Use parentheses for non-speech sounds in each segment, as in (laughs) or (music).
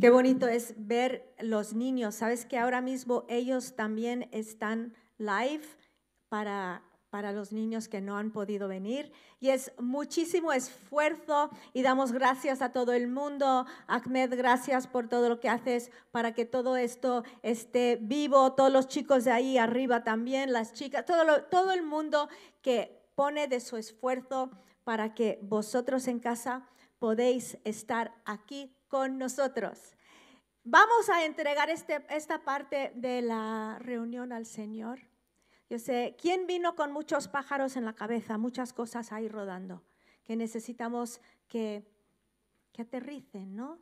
Qué bonito es ver los niños. Sabes que ahora mismo ellos también están live para para los niños que no han podido venir. Y es muchísimo esfuerzo y damos gracias a todo el mundo. Ahmed, gracias por todo lo que haces para que todo esto esté vivo. Todos los chicos de ahí arriba también, las chicas, todo, todo el mundo que pone de su esfuerzo para que vosotros en casa podéis estar aquí con nosotros. Vamos a entregar este, esta parte de la reunión al Señor. Yo sé, ¿quién vino con muchos pájaros en la cabeza, muchas cosas ahí rodando? Que necesitamos que, que aterricen, ¿no?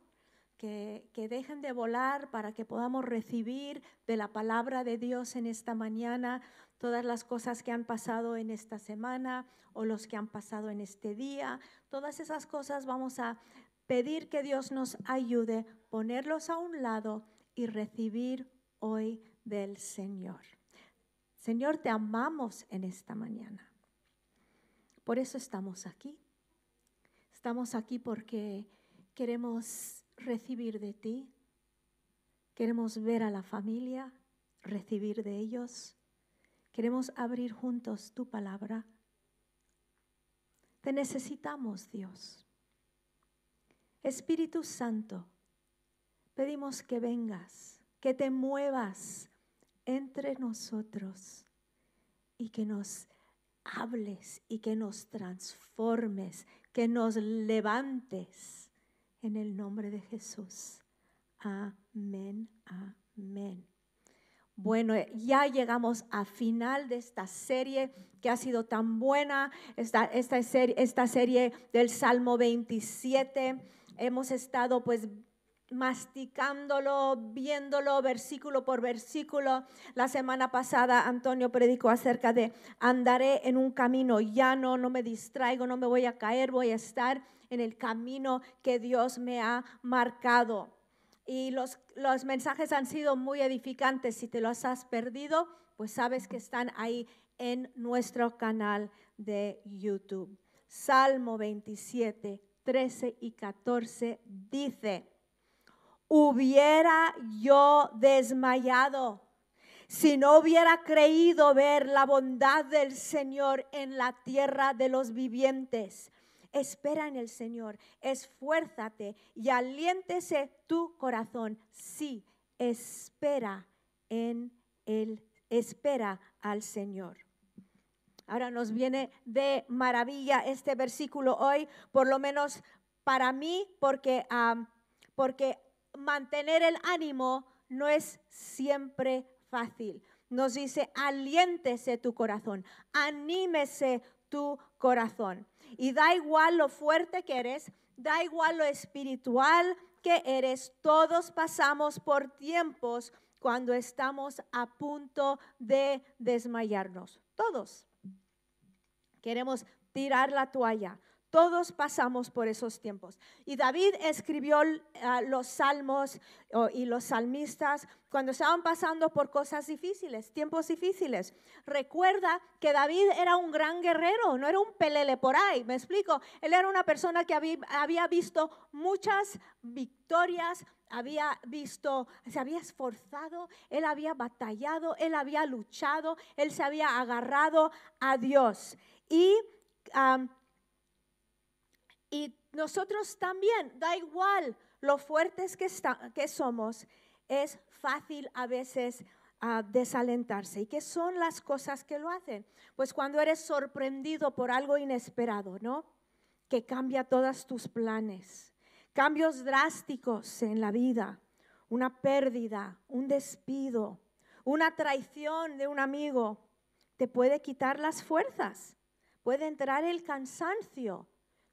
Que, que, dejen de volar para que podamos recibir de la palabra de Dios en esta mañana todas las cosas que han pasado en esta semana o los que han pasado en este día. Todas esas cosas vamos a pedir que Dios nos ayude, ponerlos a un lado y recibir hoy del Señor. Señor, te amamos en esta mañana. Por eso estamos aquí. Estamos aquí porque queremos recibir de ti. Queremos ver a la familia, recibir de ellos. Queremos abrir juntos tu palabra. Te necesitamos, Dios. Espíritu Santo, pedimos que vengas, que te muevas entre nosotros y que nos hables y que nos transformes, que nos levantes en el nombre de Jesús. Amén, amén. Bueno, ya llegamos a final de esta serie que ha sido tan buena, esta, esta serie del Salmo 27. Hemos estado pues masticándolo, viéndolo versículo por versículo. La semana pasada Antonio predicó acerca de andaré en un camino llano, no me distraigo, no me voy a caer, voy a estar en el camino que Dios me ha marcado. Y los, los mensajes han sido muy edificantes. Si te los has perdido, pues sabes que están ahí en nuestro canal de YouTube. Salmo 27, 13 y 14 dice, hubiera yo desmayado si no hubiera creído ver la bondad del Señor en la tierra de los vivientes. Espera en el Señor, esfuérzate y aliéntese tu corazón. Sí, espera en él, espera al Señor. Ahora nos viene de maravilla este versículo hoy, por lo menos para mí, porque, porque mantener el ánimo no es siempre fácil. Nos dice, aliéntese tu corazón, anímese tu corazón. Y da igual lo fuerte que eres, da igual lo espiritual que eres, todos pasamos por tiempos cuando estamos a punto de desmayarnos. Todos. Queremos tirar la toalla, todos pasamos por esos tiempos. Y David escribió ah, los salmos y los salmistas cuando estaban pasando por cosas difíciles, tiempos difíciles. Recuerda que David era un gran guerrero, no era un pelele por ahí, me explico. Él era una persona que había, había visto muchas victorias, había visto, se había esforzado, él había batallado, él había luchado, él se había agarrado a Dios. Y y nosotros también, da igual lo fuertes que, que somos, es fácil a veces ah, desalentarse. ¿Y qué son las cosas que lo hacen? Pues cuando eres sorprendido por algo inesperado, ¿no? Que cambia todos tus planes. Cambios drásticos en la vida, una pérdida, un despido, una traición de un amigo, te puede quitar las fuerzas, puede entrar el cansancio,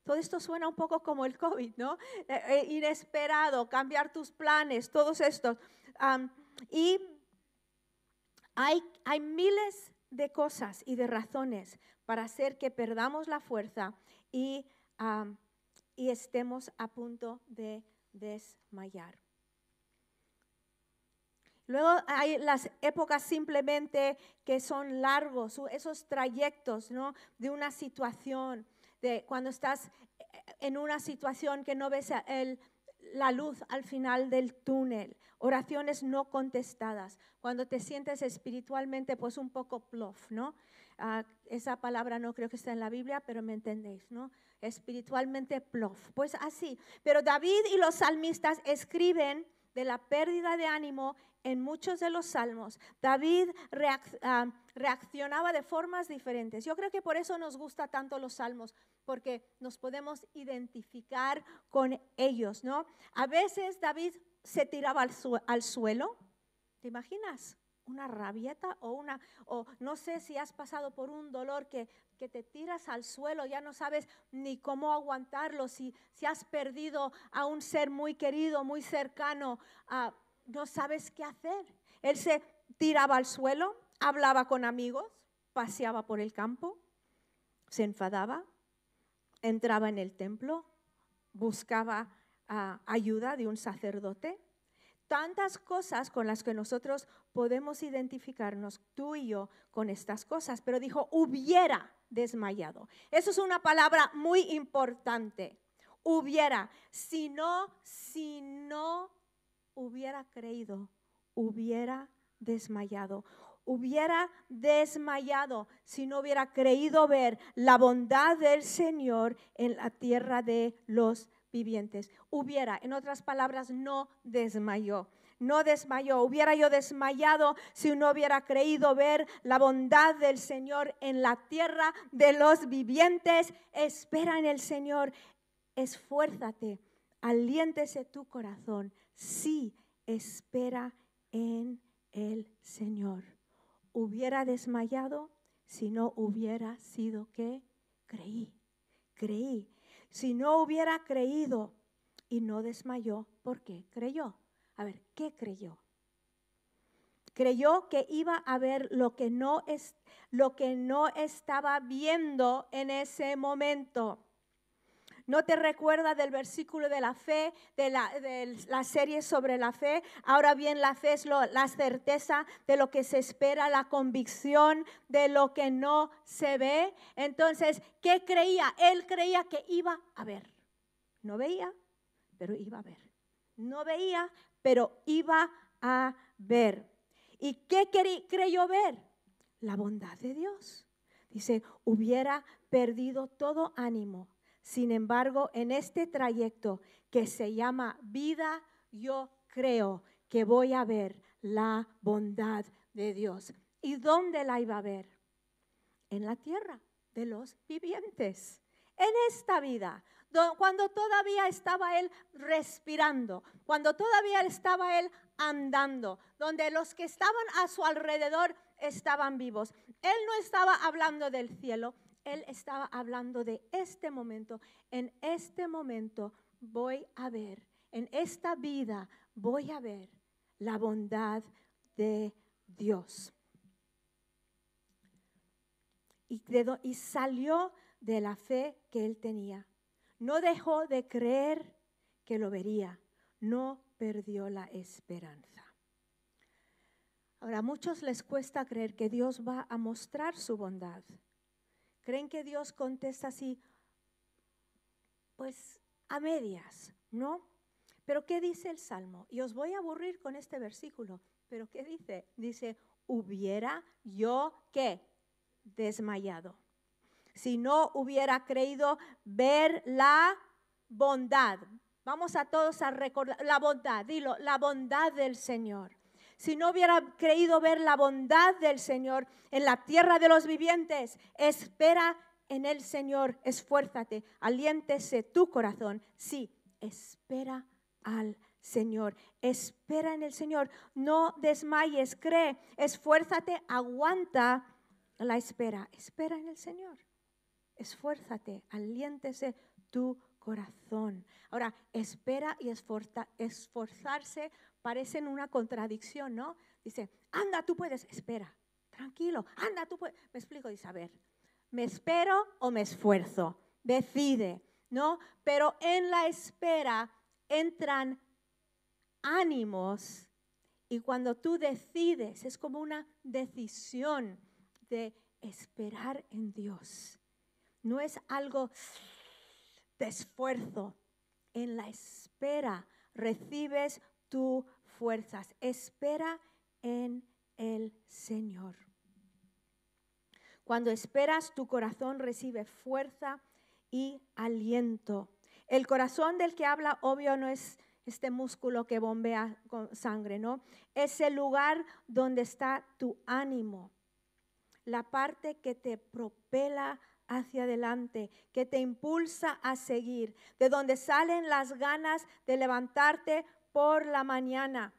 todo esto suena un poco como el COVID, ¿no? Eh, eh, inesperado, cambiar tus planes, todos estos. y hay, hay miles de cosas y de razones para hacer que perdamos la fuerza y, y estemos a punto de desmayar. Luego hay las épocas simplemente que son largos, esos trayectos ¿no? de una situación de cuando estás en una situación que no ves la luz al final del túnel, oraciones no contestadas, cuando te sientes espiritualmente pues un poco plof, ¿no? Ah, esa palabra no creo que esté en la Biblia, pero me entendéis, ¿no? Espiritualmente plof. Pues así. Pero David y los salmistas escriben de la pérdida de ánimo en muchos de los salmos. David ah, reaccionaba de formas diferentes. Yo creo que por eso nos gusta tanto los salmos, porque nos podemos identificar con ellos, ¿no? A veces David se tiraba al, al suelo, ¿te imaginas? Una rabieta o una, o no sé si has pasado por un dolor que, que te tiras al suelo, ya no sabes ni cómo aguantarlo, si, si has perdido a un ser muy querido, muy cercano, ah, no sabes qué hacer. Él se tiraba al suelo, hablaba con amigos, paseaba por el campo, se enfadaba, entraba en el templo, buscaba ah, ayuda de un sacerdote tantas cosas con las que nosotros podemos identificarnos, tú y yo, con estas cosas. Pero dijo, hubiera desmayado. Eso es una palabra muy importante. Hubiera. Si no, si no hubiera creído, hubiera desmayado. Hubiera desmayado si no hubiera creído ver la bondad del Señor en la tierra de los vivientes. Hubiera, en otras palabras, no desmayó. No desmayó. Hubiera yo desmayado si no hubiera creído ver la bondad del Señor en la tierra de los vivientes. Espera en el Señor. Esfuérzate. Aliéntese tu corazón. Sí, espera en el Señor. Hubiera desmayado si no hubiera sido que creí. Creí si no hubiera creído y no desmayó, ¿por qué creyó? A ver, ¿qué creyó? Creyó que iba a ver lo que no es lo que no estaba viendo en ese momento. ¿No te recuerda del versículo de la fe, de la, serie sobre la fe? Ahora bien, la fe es la certeza de lo que se espera, la convicción de lo que no se ve. Entonces, ¿qué creía? Él creía que iba a ver. No veía, pero iba a ver. No veía, pero iba a ver. ¿Y qué creyó ver? La bondad de Dios. Dice, hubiera perdido todo ánimo sin embargo, en este trayecto que se llama vida, yo creo que voy a ver la bondad de Dios. ¿Y dónde la iba a ver? En la tierra de los vivientes. En esta vida, cuando todavía estaba Él respirando, cuando todavía estaba Él andando, donde los que estaban a su alrededor estaban vivos. Él no estaba hablando del cielo, él estaba hablando de este momento. En este momento voy a ver, en esta vida voy a ver la bondad de Dios. Y, y salió de la fe que él tenía. No dejó de creer que lo vería. No perdió la esperanza. Ahora, a muchos les cuesta creer que Dios va a mostrar su bondad. ¿Creen que Dios contesta así? Pues a medias, ¿no? Pero ¿qué dice el Salmo? Y os voy a aburrir con este versículo, pero ¿qué dice? Dice, hubiera yo qué? Desmayado. Si no hubiera creído ver la bondad. Vamos a todos a recordar la bondad, dilo, la bondad del Señor si no hubiera creído ver la bondad del Señor en la tierra de los vivientes, espera en el Señor, esfuérzate, aliéntese tu corazón. Sí, espera al Señor, espera en el Señor, no desmayes, cree, esfuérzate, aguanta la espera, espera en el Señor, esfuérzate, aliéntese tu corazón. Ahora, espera y esforzarse parecen una contradicción, ¿no? Dice, anda, tú puedes, espera, tranquilo, anda, tú puedes. Me explico, dice, a ver, ¿me espero o me esfuerzo? Decide, ¿no? Pero en la espera entran ánimos y cuando tú decides, es como una decisión de esperar en Dios. No es algo de esfuerzo. En la espera recibes tus fuerzas. Espera en el Señor. Cuando esperas, tu corazón recibe fuerza y aliento. El corazón del que habla, obvio, no es este músculo que bombea con sangre, ¿no? Es el lugar donde está tu ánimo, la parte que te propela hacia adelante, que te impulsa a seguir, de donde salen las ganas de levantarte por la mañana.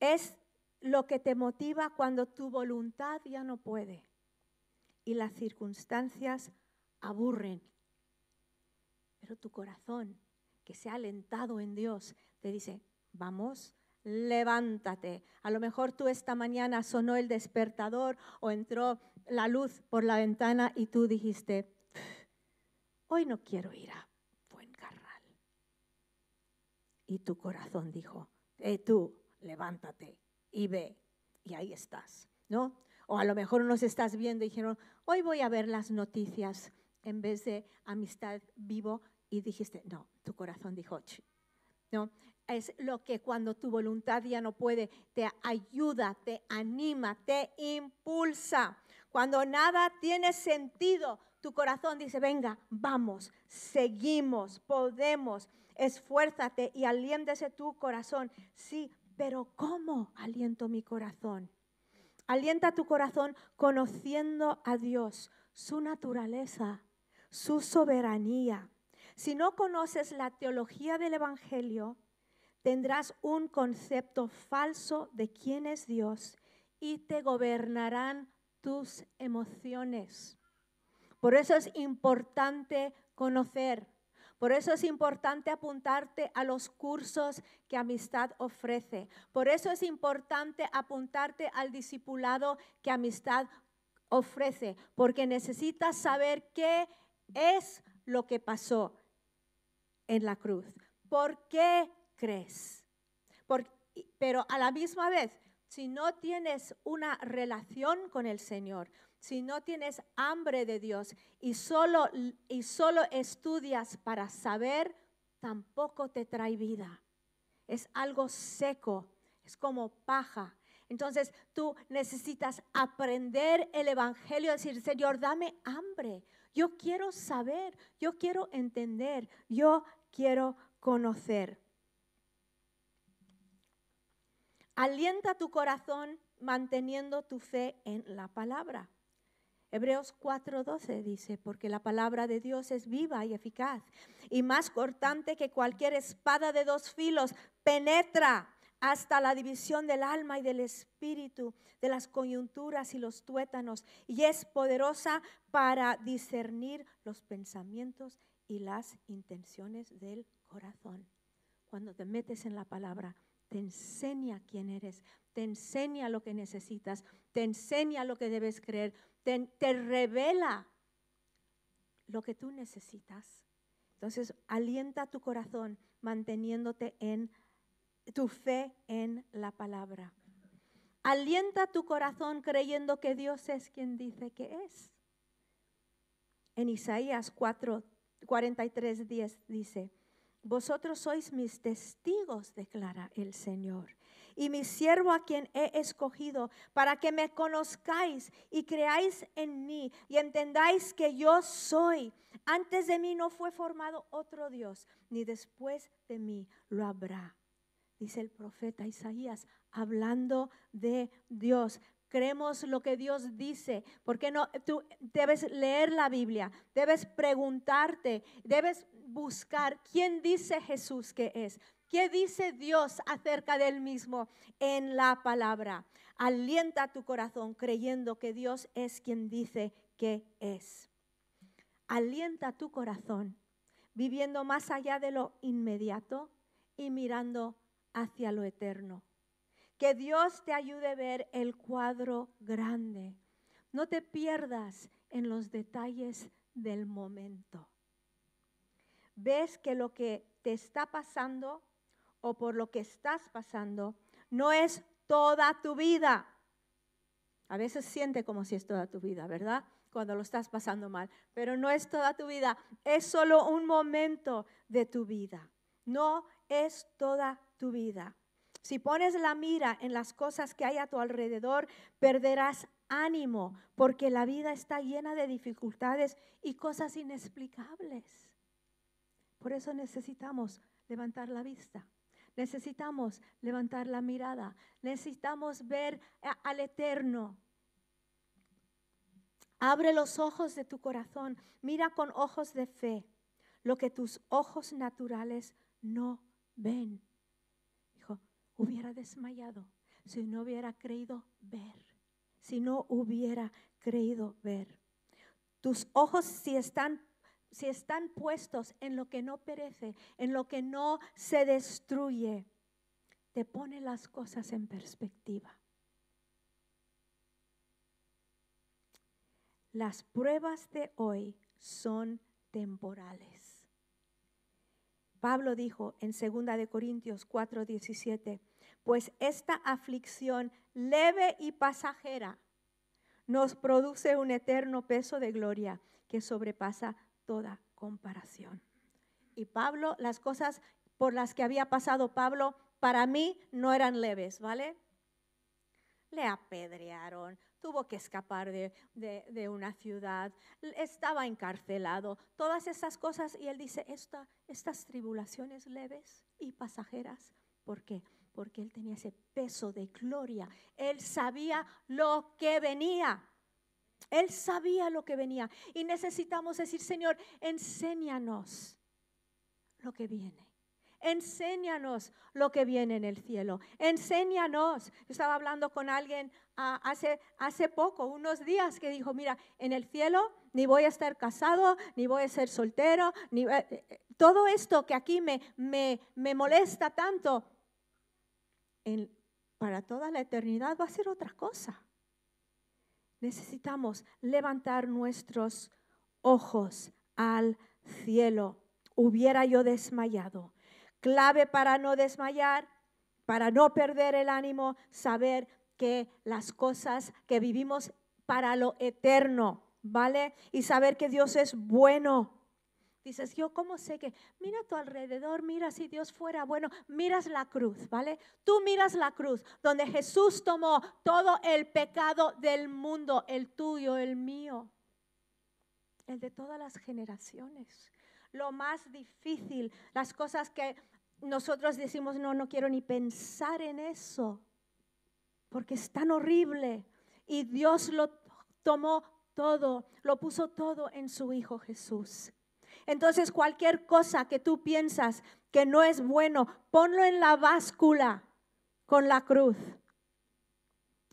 Es lo que te motiva cuando tu voluntad ya no puede y las circunstancias aburren. Pero tu corazón, que se ha alentado en Dios, te dice, vamos, levántate. A lo mejor tú esta mañana sonó el despertador o entró la luz por la ventana y tú dijiste, hoy no quiero ir a Fuencarral. Y tu corazón dijo, eh, tú, levántate y ve. Y ahí estás, ¿no? O a lo mejor nos estás viendo y dijeron, hoy voy a ver las noticias en vez de amistad vivo. Y dijiste, no, tu corazón dijo, no, es lo que cuando tu voluntad ya no puede, te ayuda, te anima, te impulsa. Cuando nada tiene sentido, tu corazón dice, venga, vamos, seguimos, podemos, esfuérzate y aliéntese tu corazón. Sí, pero ¿cómo aliento mi corazón? Alienta tu corazón conociendo a Dios, su naturaleza, su soberanía. Si no conoces la teología del Evangelio, tendrás un concepto falso de quién es Dios y te gobernarán tus emociones. Por eso es importante conocer. Por eso es importante apuntarte a los cursos que Amistad ofrece. Por eso es importante apuntarte al discipulado que Amistad ofrece. Porque necesitas saber qué es lo que pasó en la cruz. ¿Por qué crees? pero a la misma vez, si no tienes una relación con el Señor, si no tienes hambre de Dios y solo, y solo estudias para saber, tampoco te trae vida. Es algo seco, es como paja. Entonces tú necesitas aprender el Evangelio, decir, Señor, dame hambre. Yo quiero saber, yo quiero entender, yo quiero conocer. Alienta tu corazón manteniendo tu fe en la palabra. Hebreos 4:12 dice, porque la palabra de Dios es viva y eficaz y más cortante que cualquier espada de dos filos, penetra hasta la división del alma y del espíritu, de las coyunturas y los tuétanos, y es poderosa para discernir los pensamientos y las intenciones del corazón. Cuando te metes en la palabra, te enseña quién eres, te enseña lo que necesitas, te enseña lo que debes creer, te, revela lo que tú necesitas. Entonces, alienta tu corazón manteniéndote en tu fe en la palabra. Alienta tu corazón creyendo que Dios es quien dice que es. En Isaías 4, 43, 10 dice, vosotros sois mis testigos, declara el Señor, y mi siervo a quien he escogido, para que me conozcáis y creáis en mí y entendáis que yo soy. Antes de mí no fue formado otro Dios, ni después de mí lo habrá. Dice el profeta Isaías, hablando de Dios creemos lo que Dios dice. Porque no? Tú debes leer la Biblia, debes preguntarte, debes buscar quién dice Jesús que es. ¿Qué dice Dios acerca de él mismo en la palabra? Alienta tu corazón creyendo que Dios es quien dice que es. Alienta tu corazón viviendo más allá de lo inmediato y mirando hacia lo eterno. Que Dios te ayude a ver el cuadro grande. No te pierdas en los detalles del momento. Ves que lo que te está pasando o por lo que estás pasando no es toda tu vida. A veces siente como si es toda tu vida, ¿verdad? Cuando lo estás pasando mal. Pero no es toda tu vida, es solo un momento de tu vida. No es toda tu vida. Si pones la mira en las cosas que hay a tu alrededor, perderás ánimo, porque la vida está llena de dificultades y cosas inexplicables. Por eso necesitamos levantar la vista. Necesitamos levantar la mirada. Necesitamos ver al eterno. Abre los ojos de tu corazón. Mira con ojos de fe lo que tus ojos naturales no ven. Dijo, hubiera desmayado si no hubiera creído ver. Si no hubiera creído ver. Tus ojos si están si están puestos en lo que no perece, en lo que no se destruye, te pone las cosas en perspectiva. Las pruebas de hoy son temporales. Pablo dijo en 2 de Corintios 4:17, pues esta aflicción leve y pasajera nos produce un eterno peso de gloria que sobrepasa toda comparación. Y Pablo, las cosas por las que había pasado Pablo, para mí no eran leves, ¿vale? Le apedrearon, tuvo que escapar de, una ciudad, estaba encarcelado, todas esas cosas. Y él dice, Esta, estas tribulaciones leves y pasajeras, ¿por qué? Porque él tenía ese peso de gloria. Él sabía lo que venía. Él sabía lo que venía. Y necesitamos decir, Señor, enséñanos lo que viene. Enséñanos lo que viene en el cielo. Enséñanos. Yo estaba hablando con alguien ah, hace, hace poco, unos días, que dijo, mira, en el cielo ni voy a estar casado, ni voy a ser soltero, ni, eh, eh, todo esto que aquí me, me, me molesta tanto, para toda la eternidad va a ser otra cosa necesitamos levantar nuestros ojos al cielo. Hubiera yo desmayado. Clave para no desmayar, para no perder el ánimo, saber que las cosas que vivimos para lo eterno, ¿vale? Y saber que Dios es bueno Dices, yo cómo sé que, mira tu alrededor, mira si Dios fuera bueno, miras la cruz, ¿vale? Tú miras la cruz, donde Jesús tomó todo el pecado del mundo, el tuyo, el mío, el de todas las generaciones. Lo más difícil, las cosas que nosotros decimos, no, no quiero ni pensar en eso, porque es tan horrible. Y Dios lo tomó todo, lo puso todo en su Hijo Jesús. Entonces cualquier cosa que tú piensas que no es bueno, ponlo en la báscula con la cruz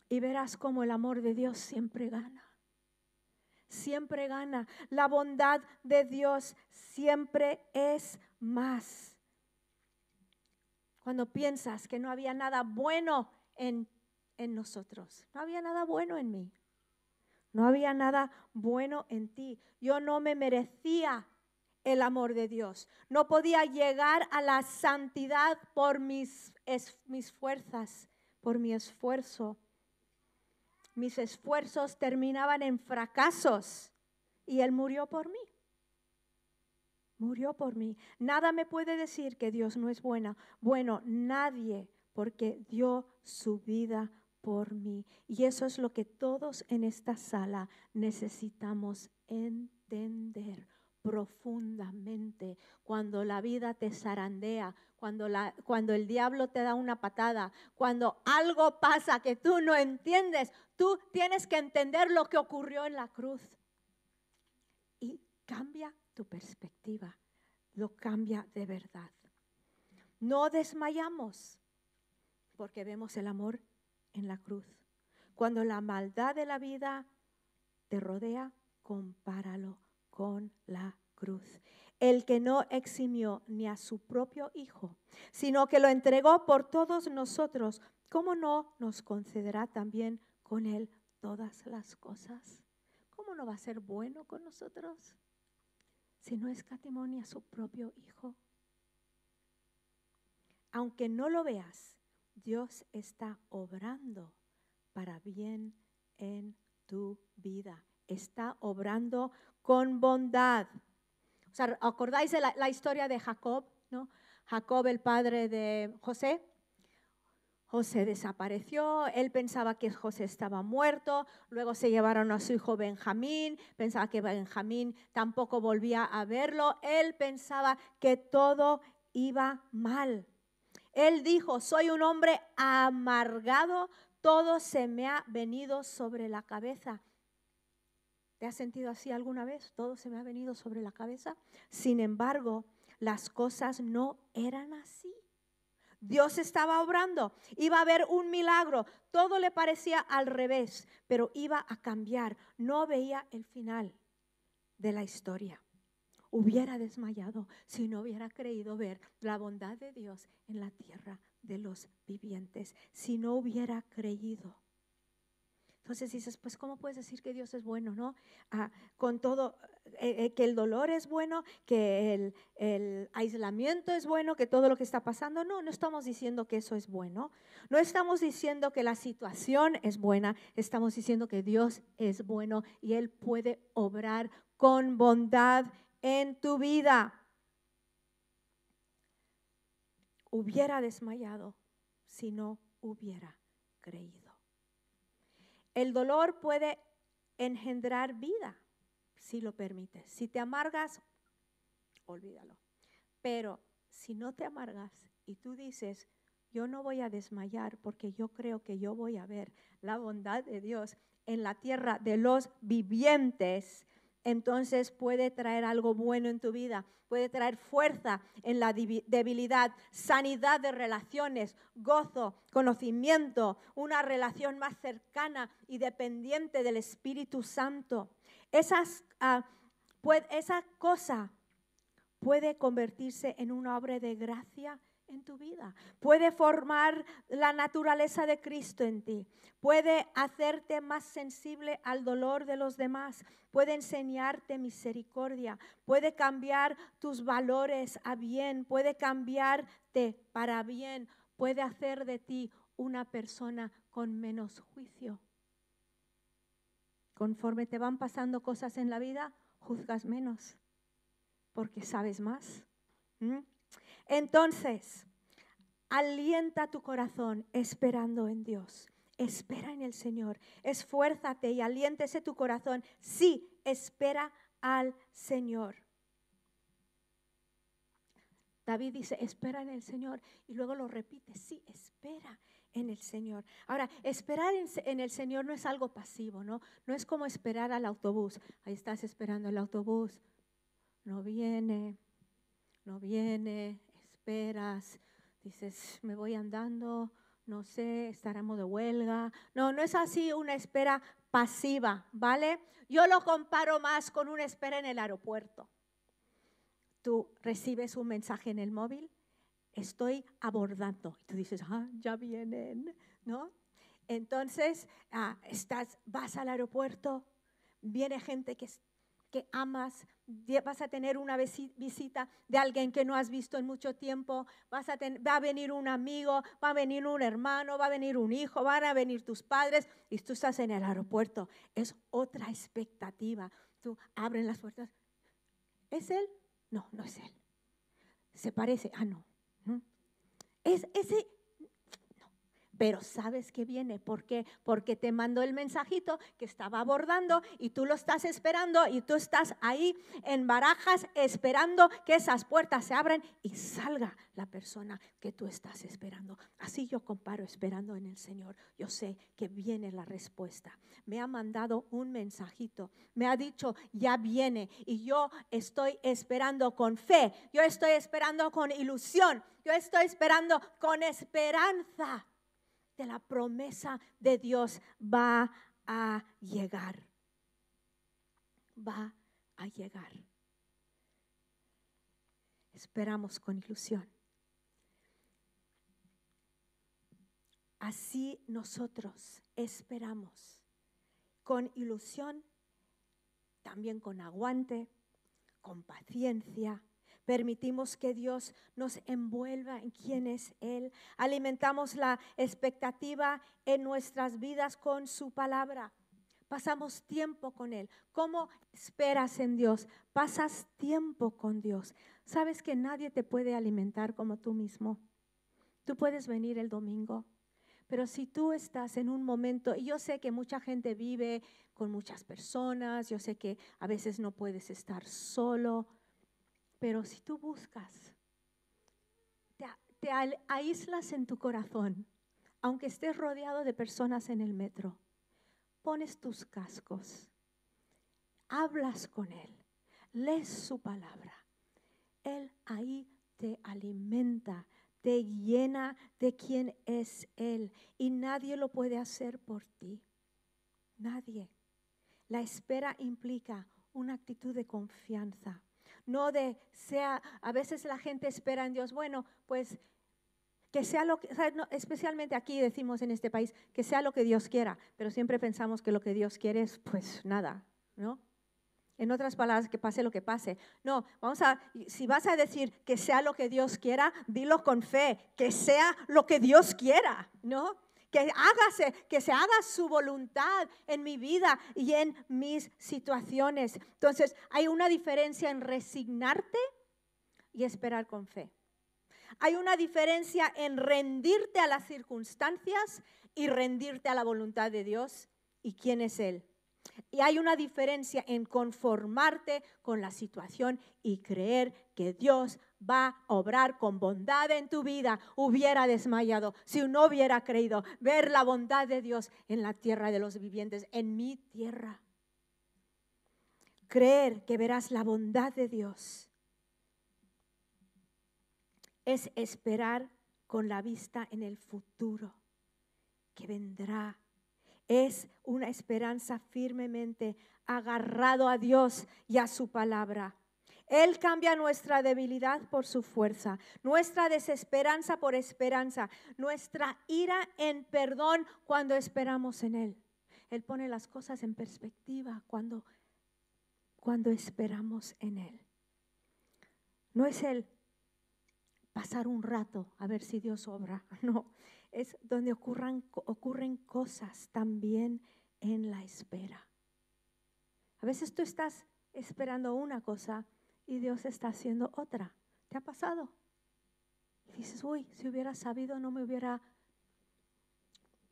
y verás cómo el amor de Dios siempre gana. Siempre gana. La bondad de Dios siempre es más. Cuando piensas que no había nada bueno en, en nosotros, no había nada bueno en mí, no había nada bueno en ti. Yo no me merecía el amor de Dios. No podía llegar a la santidad por mis, mis fuerzas, por mi esfuerzo. Mis esfuerzos terminaban en fracasos y Él murió por mí. Murió por mí. Nada me puede decir que Dios no es buena. Bueno, nadie, porque dio su vida por mí. Y eso es lo que todos en esta sala necesitamos entender profundamente, cuando la vida te zarandea, cuando, la, cuando el diablo te da una patada, cuando algo pasa que tú no entiendes, tú tienes que entender lo que ocurrió en la cruz. Y cambia tu perspectiva, lo cambia de verdad. No desmayamos porque vemos el amor en la cruz. Cuando la maldad de la vida te rodea, compáralo con la cruz. El que no eximió ni a su propio Hijo, sino que lo entregó por todos nosotros, ¿cómo no nos concederá también con Él todas las cosas? ¿Cómo no va a ser bueno con nosotros si no escatimó ni a su propio Hijo? Aunque no lo veas, Dios está obrando para bien en tu vida. Está obrando con bondad. O sea, ¿acordáis de la, historia de Jacob? ¿no? Jacob, el padre de José, José desapareció, él pensaba que José estaba muerto, luego se llevaron a su hijo Benjamín, pensaba que Benjamín tampoco volvía a verlo, él pensaba que todo iba mal. Él dijo, soy un hombre amargado, todo se me ha venido sobre la cabeza. ¿Te has sentido así alguna vez? Todo se me ha venido sobre la cabeza. Sin embargo, las cosas no eran así. Dios estaba obrando, iba a haber un milagro, todo le parecía al revés, pero iba a cambiar, no veía el final de la historia. Hubiera desmayado si no hubiera creído ver la bondad de Dios en la tierra de los vivientes, si no hubiera creído. Entonces dices, pues ¿cómo puedes decir que Dios es bueno, no? Ah, con todo, eh, eh, que el dolor es bueno, que el, el, aislamiento es bueno, que todo lo que está pasando. No, no estamos diciendo que eso es bueno. No estamos diciendo que la situación es buena. Estamos diciendo que Dios es bueno y Él puede obrar con bondad en tu vida. Hubiera desmayado si no hubiera creído. El dolor puede engendrar vida, si lo permites. Si te amargas, olvídalo. Pero si no te amargas y tú dices, yo no voy a desmayar porque yo creo que yo voy a ver la bondad de Dios en la tierra de los vivientes, entonces puede traer algo bueno en tu vida, puede traer fuerza en la debilidad, sanidad de relaciones, gozo, conocimiento, una relación más cercana y dependiente del Espíritu Santo. Esas, uh, esa cosa puede convertirse en una obra de gracia en tu vida. Puede formar la naturaleza de Cristo en ti. Puede hacerte más sensible al dolor de los demás. Puede enseñarte misericordia. Puede cambiar tus valores a bien. Puede cambiarte para bien. Puede hacer de ti una persona con menos juicio. Conforme te van pasando cosas en la vida, juzgas menos porque sabes más. Entonces, alienta tu corazón esperando en Dios. Espera en el Señor. Esfuérzate y aliéntese tu corazón. Sí, espera al Señor. David dice, espera en el Señor. Y luego lo repite, sí, espera en el Señor. Ahora, esperar en, el Señor no es algo pasivo, ¿no? No es como esperar al autobús. Ahí estás esperando el autobús. No viene, no viene, esperas, dices, me voy andando, no sé, estaremos de huelga. No, no es así una espera pasiva, ¿vale? Yo lo comparo más con una espera en el aeropuerto. Tú recibes un mensaje en el móvil, estoy abordando. Y tú dices, ah, ya vienen, ¿no? Entonces, ah, estás, vas al aeropuerto, viene gente que amas, vas a tener una visita de alguien que no has visto en mucho tiempo, vas a va a venir un amigo, va a venir un hermano, va a venir un hijo, van a venir tus padres y tú estás en el aeropuerto. Es otra expectativa. Tú abres las puertas. ¿Es él? No, no es él. Se parece. Ah, no. Es ese pero sabes que viene. ¿Por qué? Porque te mandó el mensajito que estaba abordando y tú lo estás esperando y tú estás ahí en barajas esperando que esas puertas se abran y salga la persona que tú estás esperando. Así yo comparo esperando en el Señor. Yo sé que viene la respuesta. Me ha mandado un mensajito. Me ha dicho, ya viene. Y yo estoy esperando con fe. Yo estoy esperando con ilusión. Yo estoy esperando con esperanza de la promesa de Dios va a llegar. Va a llegar. Esperamos con ilusión. Así nosotros esperamos con ilusión, también con aguante, con paciencia, Permitimos que Dios nos envuelva en quién es Él. Alimentamos la expectativa en nuestras vidas con su palabra. Pasamos tiempo con Él. ¿Cómo esperas en Dios? Pasas tiempo con Dios. Sabes que nadie te puede alimentar como tú mismo. Tú puedes venir el domingo, pero si tú estás en un momento, y yo sé que mucha gente vive con muchas personas, yo sé que a veces no puedes estar solo, pero si tú buscas, te, aíslas en tu corazón, aunque estés rodeado de personas en el metro, pones tus cascos, hablas con Él, lees su palabra. Él ahí te alimenta, te llena de quién es Él y nadie lo puede hacer por ti. Nadie. La espera implica una actitud de confianza, no de sea, a veces la gente espera en Dios, bueno, pues que sea lo que, especialmente aquí decimos en este país, que sea lo que Dios quiera, pero siempre pensamos que lo que Dios quiere es pues nada, ¿no? En otras palabras, que pase lo que pase. No, vamos a, si vas a decir que sea lo que Dios quiera, dilo con fe, que sea lo que Dios quiera, ¿no? Que hágase, que se haga su voluntad en mi vida y en mis situaciones. Entonces, hay una diferencia en resignarte y esperar con fe. Hay una diferencia en rendirte a las circunstancias y rendirte a la voluntad de Dios y quién es Él. Y hay una diferencia en conformarte con la situación y creer que Dios va a obrar con bondad en tu vida. Hubiera desmayado si no hubiera creído ver la bondad de Dios en la tierra de los vivientes, en mi tierra. Creer que verás la bondad de Dios es esperar con la vista en el futuro que vendrá es una esperanza firmemente agarrado a Dios y a su palabra. Él cambia nuestra debilidad por su fuerza, nuestra desesperanza por esperanza, nuestra ira en perdón cuando esperamos en Él. Él pone las cosas en perspectiva cuando, cuando esperamos en Él. No es el pasar un rato a ver si Dios obra, (laughs) no, es donde ocurren cosas también en la espera. A veces tú estás esperando una cosa y Dios está haciendo otra. ¿Te ha pasado? Y dices, uy, si hubiera sabido no me hubiera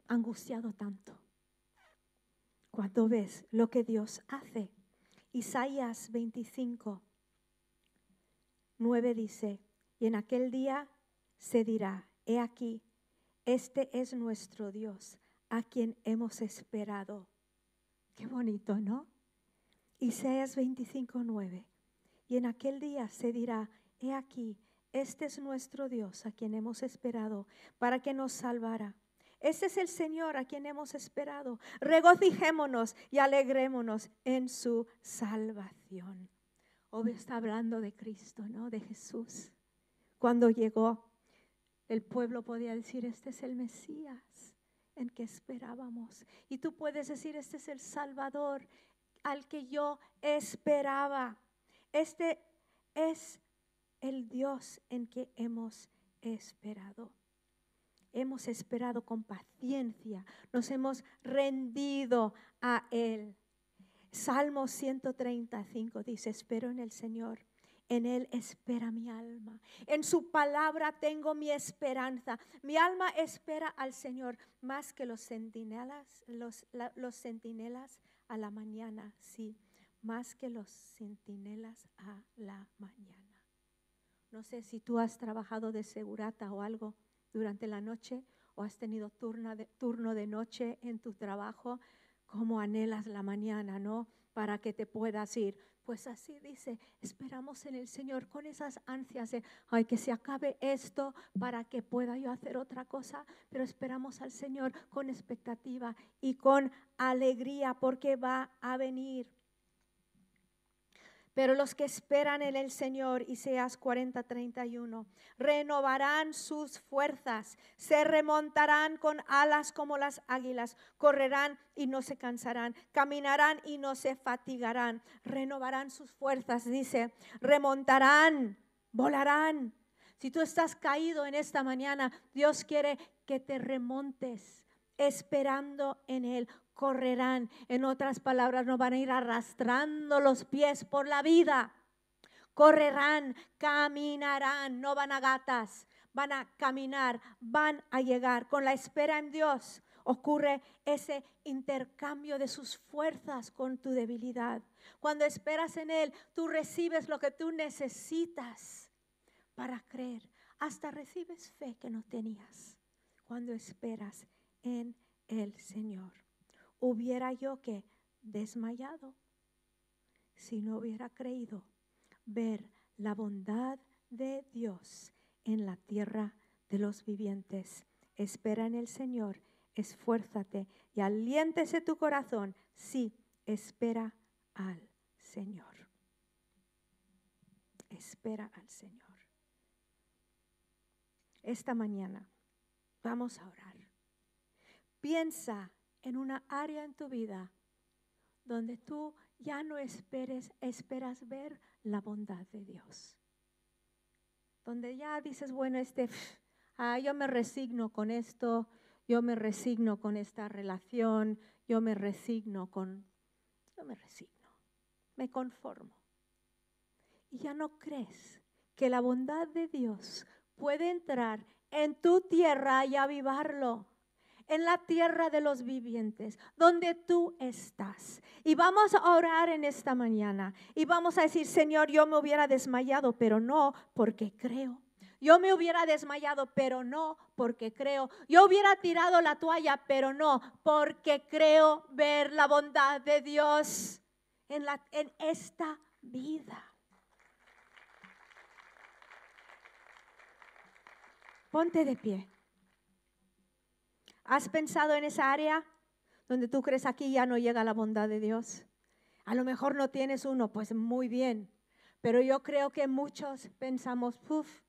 angustiado tanto. Cuando ves lo que Dios hace. Isaías 25, 9 dice, y en aquel día se dirá, he aquí, este es nuestro Dios, a quien hemos esperado. Qué bonito, ¿no? Isaías 25, 9. Y en aquel día se dirá, he aquí, este es nuestro Dios, a quien hemos esperado, para que nos salvara. Este es el Señor a quien hemos esperado. Regocijémonos y alegrémonos en su salvación. Hoy está hablando de Cristo, ¿no? De Jesús. Cuando llegó el pueblo podía decir, este es el Mesías en que esperábamos. Y tú puedes decir, este es el Salvador al que yo esperaba. Este es el Dios en que hemos esperado. Hemos esperado con paciencia, nos hemos rendido a Él. Salmo 135 dice, espero en el Señor en Él espera mi alma. En su palabra tengo mi esperanza. Mi alma espera al Señor más que los centinelas, los, centinelas a la mañana, sí, más que los centinelas a la mañana. No sé si tú has trabajado de segurata o algo durante la noche o has tenido turno de, turno de noche en tu trabajo, como anhelas la mañana, ¿no? Para que te puedas ir. Pues así dice, esperamos en el Señor con esas ansias de, ay, que se acabe esto para que pueda yo hacer otra cosa, pero esperamos al Señor con expectativa y con alegría porque va a venir. Pero los que esperan en el Señor, Isaías 40, 31, renovarán sus fuerzas, se remontarán con alas como las águilas, correrán y no se cansarán, caminarán y no se fatigarán, renovarán sus fuerzas, dice, remontarán, volarán. Si tú estás caído en esta mañana, Dios quiere que te remontes esperando en Él, correrán. En otras palabras, no van a ir arrastrando los pies por la vida. Correrán, caminarán, no van a gatas, van a caminar, van a llegar con la espera en Dios. Ocurre ese intercambio de sus fuerzas con tu debilidad. Cuando esperas en Él, tú recibes lo que tú necesitas para creer. Hasta recibes fe que no tenías cuando esperas en el Señor. Hubiera yo que desmayado si no hubiera creído ver la bondad de Dios en la tierra de los vivientes. Espera en el Señor, esfuérzate y aliéntese tu corazón. Sí, espera al Señor. Espera al Señor. Esta mañana vamos a orar. Piensa en una área en tu vida donde tú ya no esperes, esperas ver la bondad de Dios. Donde ya dices, bueno, este, ah, yo me resigno con esto, yo me resigno con esta relación, yo me resigno con, yo me resigno, me conformo. Y ya no crees que la bondad de Dios puede entrar en tu tierra y avivarlo en la tierra de los vivientes, donde tú estás. Y vamos a orar en esta mañana y vamos a decir, Señor, yo me hubiera desmayado, pero no porque creo. Yo me hubiera desmayado, pero no porque creo. Yo hubiera tirado la toalla, pero no porque creo ver la bondad de Dios en, la, en esta vida. Ponte de pie. ¿Has pensado en esa área donde tú crees aquí ya no llega la bondad de Dios? A lo mejor no tienes uno, pues muy bien. Pero yo creo que muchos pensamos, puf,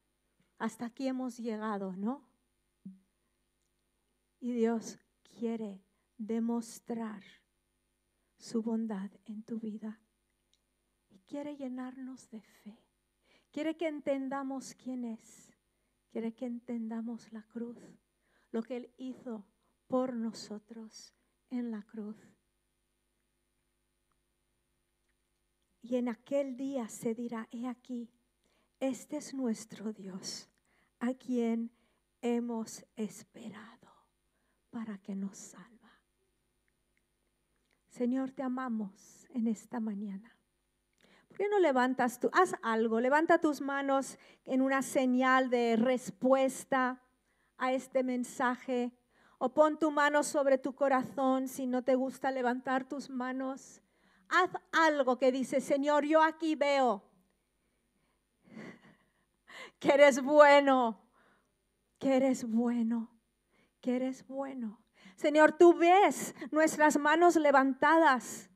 hasta aquí hemos llegado, ¿no? Y Dios quiere demostrar su bondad en tu vida. Y quiere llenarnos de fe. Quiere que entendamos quién es. Quiere que entendamos la cruz lo que Él hizo por nosotros en la cruz. Y en aquel día se dirá, he aquí, este es nuestro Dios, a quien hemos esperado para que nos salva. Señor, te amamos en esta mañana. ¿Por qué no levantas tú? Haz algo, levanta tus manos en una señal de respuesta a este mensaje. O pon tu mano sobre tu corazón si no te gusta levantar tus manos. Haz algo que dice, Señor, yo aquí veo (laughs) que eres bueno, que eres bueno, que eres bueno. Señor, tú ves nuestras manos levantadas,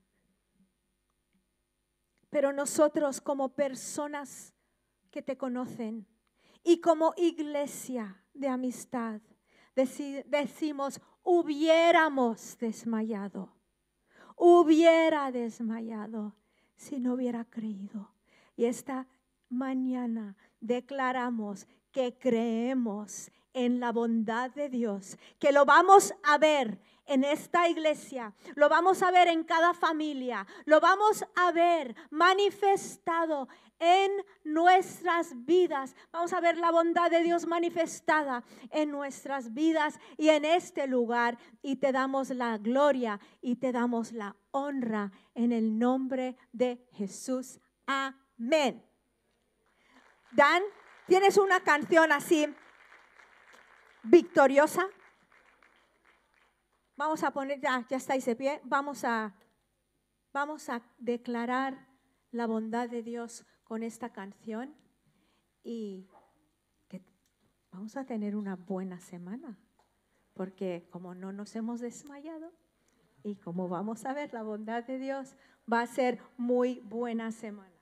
pero nosotros como personas que te conocen y como iglesia, de amistad. decimos, hubiéramos desmayado, hubiera desmayado si no hubiera creído. Y esta mañana declaramos que creemos en la bondad de Dios, que lo vamos a ver en esta iglesia, lo vamos a ver en cada familia, lo vamos a ver manifestado en nuestras vidas. Vamos a ver la bondad de Dios manifestada en nuestras vidas y en este lugar. Y te damos la gloria y te damos la honra en el nombre de Jesús. Amén. Dan, ¿tienes una canción así victoriosa? Vamos a poner, ya, ya estáis de pie, vamos a, vamos a declarar la bondad de Dios con esta canción y que vamos a tener una buena semana, porque como no nos hemos desmayado y como vamos a ver la bondad de Dios, va a ser muy buena semana.